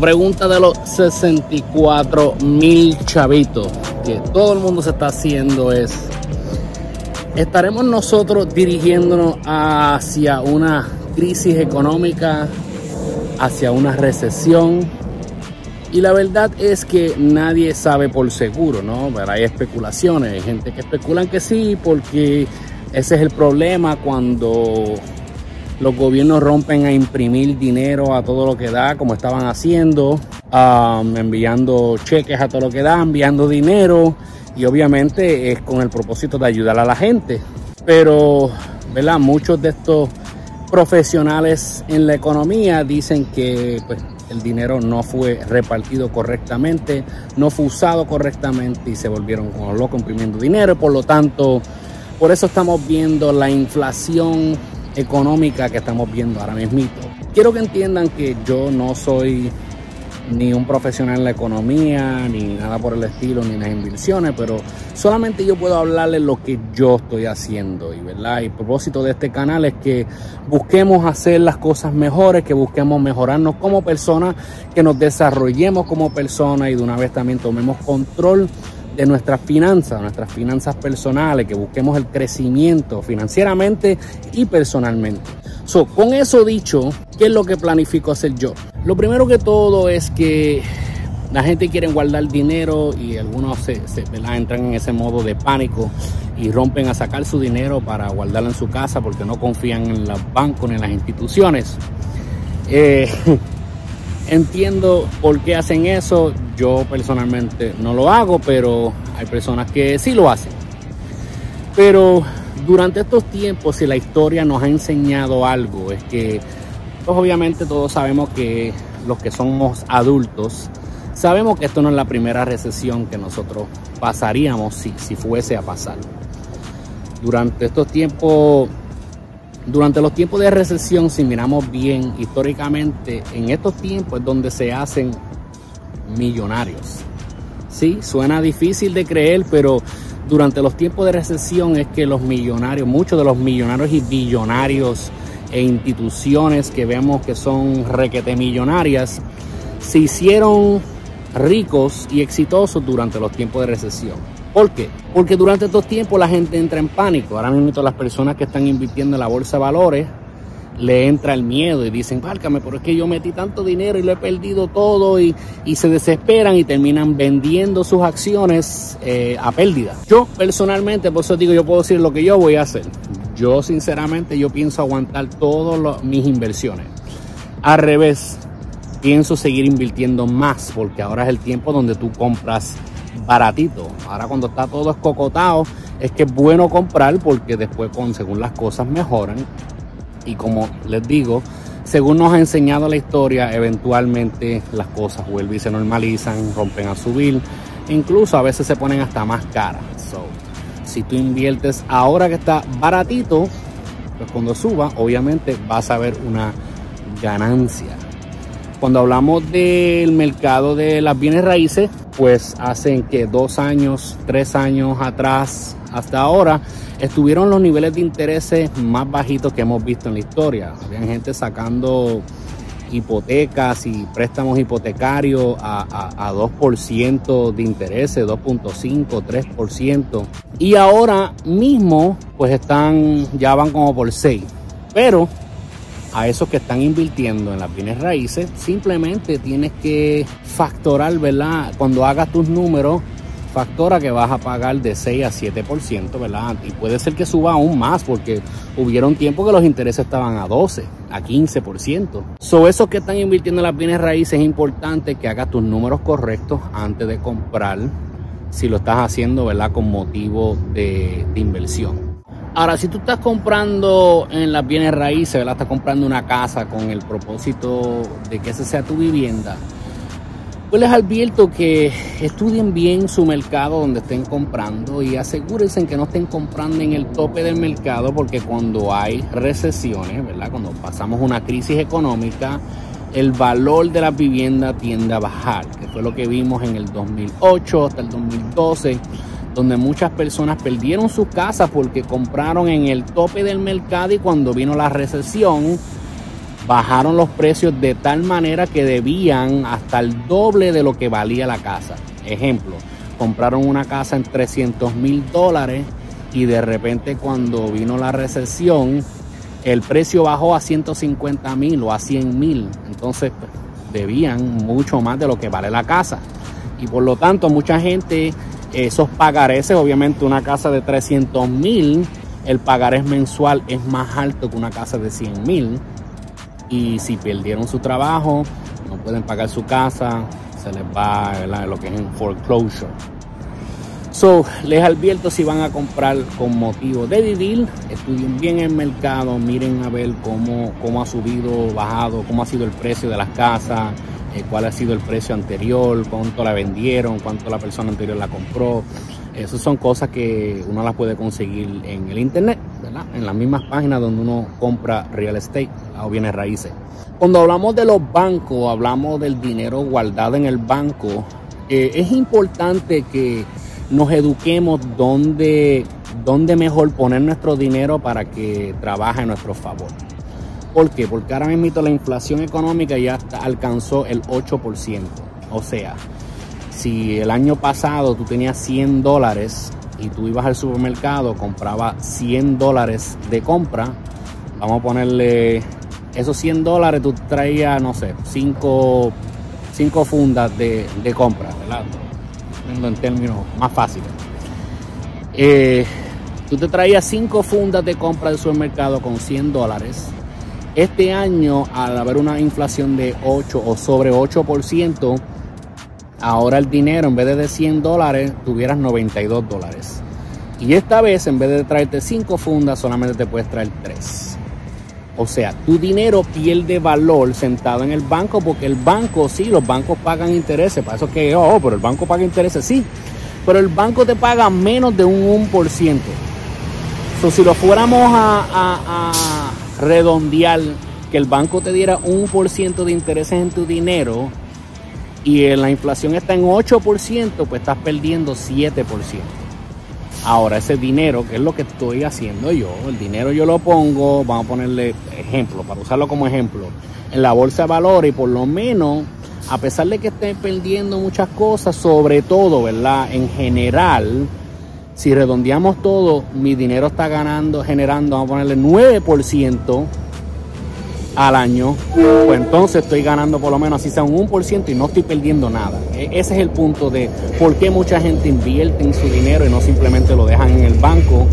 Pregunta de los 64 mil chavitos que todo el mundo se está haciendo es, ¿estaremos nosotros dirigiéndonos hacia una crisis económica, hacia una recesión? Y la verdad es que nadie sabe por seguro, ¿no? Pero hay especulaciones, hay gente que especulan que sí, porque ese es el problema cuando los gobiernos rompen a imprimir dinero a todo lo que da, como estaban haciendo, um, enviando cheques a todo lo que da, enviando dinero, y obviamente es con el propósito de ayudar a la gente. Pero, ¿verdad? Muchos de estos profesionales en la economía dicen que pues, el dinero no fue repartido correctamente, no fue usado correctamente y se volvieron como locos imprimiendo dinero. Por lo tanto, por eso estamos viendo la inflación económica que estamos viendo ahora mismo. Quiero que entiendan que yo no soy ni un profesional en la economía, ni nada por el estilo, ni las inversiones, pero solamente yo puedo hablarles lo que yo estoy haciendo. Y, ¿verdad? y el propósito de este canal es que busquemos hacer las cosas mejores, que busquemos mejorarnos como personas, que nos desarrollemos como personas y de una vez también tomemos control de nuestras finanzas, nuestras finanzas personales, que busquemos el crecimiento financieramente y personalmente. So, con eso dicho, ¿qué es lo que planifico hacer yo? Lo primero que todo es que la gente quiere guardar dinero y algunos se, entran en ese modo de pánico y rompen a sacar su dinero para guardarlo en su casa porque no confían en los bancos ni en las instituciones. Eh, entiendo por qué hacen eso. Yo personalmente no lo hago, pero hay personas que sí lo hacen. Pero durante estos tiempos, si la historia nos ha enseñado algo, es que pues obviamente todos sabemos que los que somos adultos, sabemos que esto no es la primera recesión que nosotros pasaríamos si, si fuese a pasar. Durante estos tiempos, durante los tiempos de recesión, si miramos bien históricamente, en estos tiempos es donde se hacen millonarios. Sí, suena difícil de creer, pero durante los tiempos de recesión es que los millonarios, muchos de los millonarios y billonarios e instituciones que vemos que son requete millonarias, se hicieron ricos y exitosos durante los tiempos de recesión. ¿Por qué? Porque durante estos tiempos la gente entra en pánico. Ahora mismo las personas que están invirtiendo en la bolsa de valores le entra el miedo y dicen, párcame, pero es que yo metí tanto dinero y lo he perdido todo y, se desesperan y terminan vendiendo sus acciones eh, a pérdida. Yo personalmente, por eso digo, yo puedo decir lo que yo voy a hacer. Yo sinceramente, yo pienso aguantar todas mis inversiones. Al revés, pienso seguir invirtiendo más porque ahora es el tiempo donde tú compras baratito. Ahora cuando está todo escocotado, es que es bueno comprar porque después según las cosas mejoran, y como les digo, según nos ha enseñado la historia, eventualmente las cosas vuelven y se normalizan, rompen a subir, incluso a veces se ponen hasta más caras. si tú inviertes ahora que está baratito, pues cuando suba, obviamente vas a ver una ganancia. Cuando hablamos del mercado de las bienes raíces, pues hacen que dos años, tres años atrás, hasta ahora, estuvieron los niveles de intereses más bajitos que hemos visto en la historia. Habían gente sacando hipotecas y préstamos hipotecarios a, a, 2% de intereses, 2.5, 3%. Y ahora mismo, pues están, ya van como por 6. Pero a esos que están invirtiendo en las bienes raíces, simplemente tienes que factorar, ¿verdad? Cuando hagas tus números, factora que vas a pagar de 6 a 7%, ¿verdad? Y puede ser que suba aún más porque hubieron tiempo que los intereses estaban a 12, a 15%. So, esos que están invirtiendo en las bienes raíces es importante que hagas tus números correctos antes de comprar, si lo estás haciendo, ¿verdad? Con motivo de, de inversión. Ahora, si tú estás comprando en las bienes raíces, ¿verdad? Estás comprando una casa con el propósito de que esa sea tu vivienda, pues les advierto que estudien bien su mercado donde estén comprando y asegúrense que no estén comprando en el tope del mercado porque cuando hay recesiones, ¿verdad? Cuando pasamos una crisis económica, el valor de la vivienda tiende a bajar, que fue lo que vimos en el 2008 hasta el 2012, donde muchas personas perdieron sus casas porque compraron en el tope del mercado y cuando vino la recesión, bajaron los precios de tal manera que debían hasta el doble de lo que valía la casa. Ejemplo, compraron una casa en 300 mil dólares y de repente cuando vino la recesión, el precio bajó a 150 mil o a 100 mil. Entonces pues, debían mucho más de lo que vale la casa. Y por lo tanto mucha gente, esos pagareces, obviamente una casa de 300 mil, el pagarés mensual es más alto que una casa de 100 mil. Y si perdieron su trabajo, no pueden pagar su casa, se les va lo que es en foreclosure. So, les advierto si van a comprar con motivo de vivir, estudien bien el mercado, miren a ver cómo, cómo ha subido, bajado, cómo ha sido el precio de las casas, eh, cuál ha sido el precio anterior, cuánto la vendieron, cuánto la persona anterior la compró. Esas son cosas que uno las puede conseguir en el internet. En las mismas páginas donde uno compra real estate o bienes raíces. Cuando hablamos de los bancos, hablamos del dinero guardado en el banco. Eh, es importante que nos eduquemos dónde, dónde mejor poner nuestro dinero para que trabaje a nuestro favor. ¿Por qué? Porque ahora mismo la inflación económica ya alcanzó el 8%. O sea, si el año pasado tú tenías 100 dólares y tú ibas al supermercado, compraba 100 dólares de compra, vamos a ponerle esos 100 dólares, tú traías, no sé, 5 fundas de, de compra, ¿verdad? en términos más fáciles. Eh, tú te traías 5 fundas de compra del supermercado con 100 dólares. Este año, al haber una inflación de 8 o sobre 8%, ahora el dinero en vez de 100 dólares, tuvieras 92 dólares. Y esta vez, en vez de traerte 5 fundas, solamente te puedes traer 3. O sea, tu dinero pierde valor sentado en el banco porque el banco, sí, los bancos pagan intereses. Para eso que, oh, pero el banco paga intereses, sí. Pero el banco te paga menos de un 1%. So, si lo fuéramos a, redondear, que el banco te diera un por ciento de intereses en tu dinero y la inflación está en 8%, pues estás perdiendo 7%. Ahora, ese dinero, que es lo que estoy haciendo yo, el dinero yo lo pongo, vamos a ponerle ejemplo, para usarlo como ejemplo, en la bolsa de valores y por lo menos, a pesar de que esté perdiendo muchas cosas, sobre todo, ¿verdad? En general, si redondeamos todo, mi dinero está ganando, generando, vamos a ponerle 9% al año, pues entonces estoy ganando por lo menos así sea un 1% y no estoy perdiendo nada. E, ese es el punto de por qué mucha gente invierte en su dinero y no simplemente lo dejan en el banco.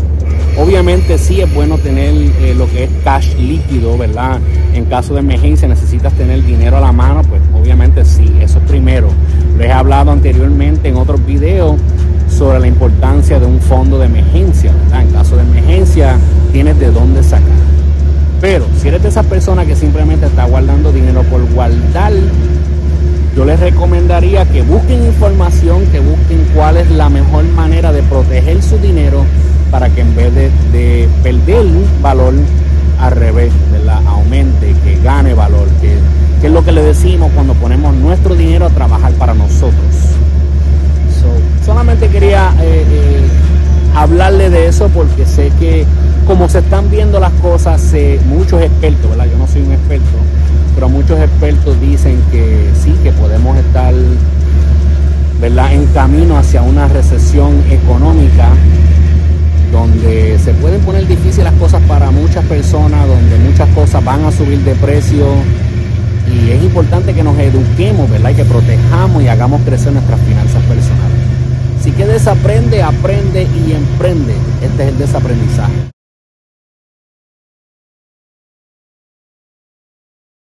Obviamente sí es bueno tener eh, lo que es cash líquido, ¿verdad? En caso de emergencia necesitas tener dinero a la mano, pues obviamente sí, eso es primero. Les he hablado anteriormente en otros videos sobre la importancia de un fondo de emergencia, ¿verdad? En caso de emergencia tienes de dónde sacar. Pero si eres de esa persona que simplemente está guardando dinero por guardar, yo les recomendaría que busquen información, que busquen cuál es la mejor manera de proteger su dinero para que en vez de, perder valor, al revés, la aumente, que gane valor, que, es lo que le decimos cuando ponemos nuestro dinero a trabajar para nosotros. Solamente quería eh, eh, hablarle de eso porque sé que como se están viendo las cosas, muchos expertos, ¿verdad? Yo no soy un experto, pero muchos expertos dicen que sí, que podemos estar, ¿verdad? En camino hacia una recesión económica donde se pueden poner difíciles las cosas para muchas personas, donde muchas cosas van a subir de precio y es importante que nos eduquemos, ¿verdad? Y que protejamos y hagamos crecer nuestras finanzas personales. Así que desaprende, aprende y emprende. Este es el desaprendizaje.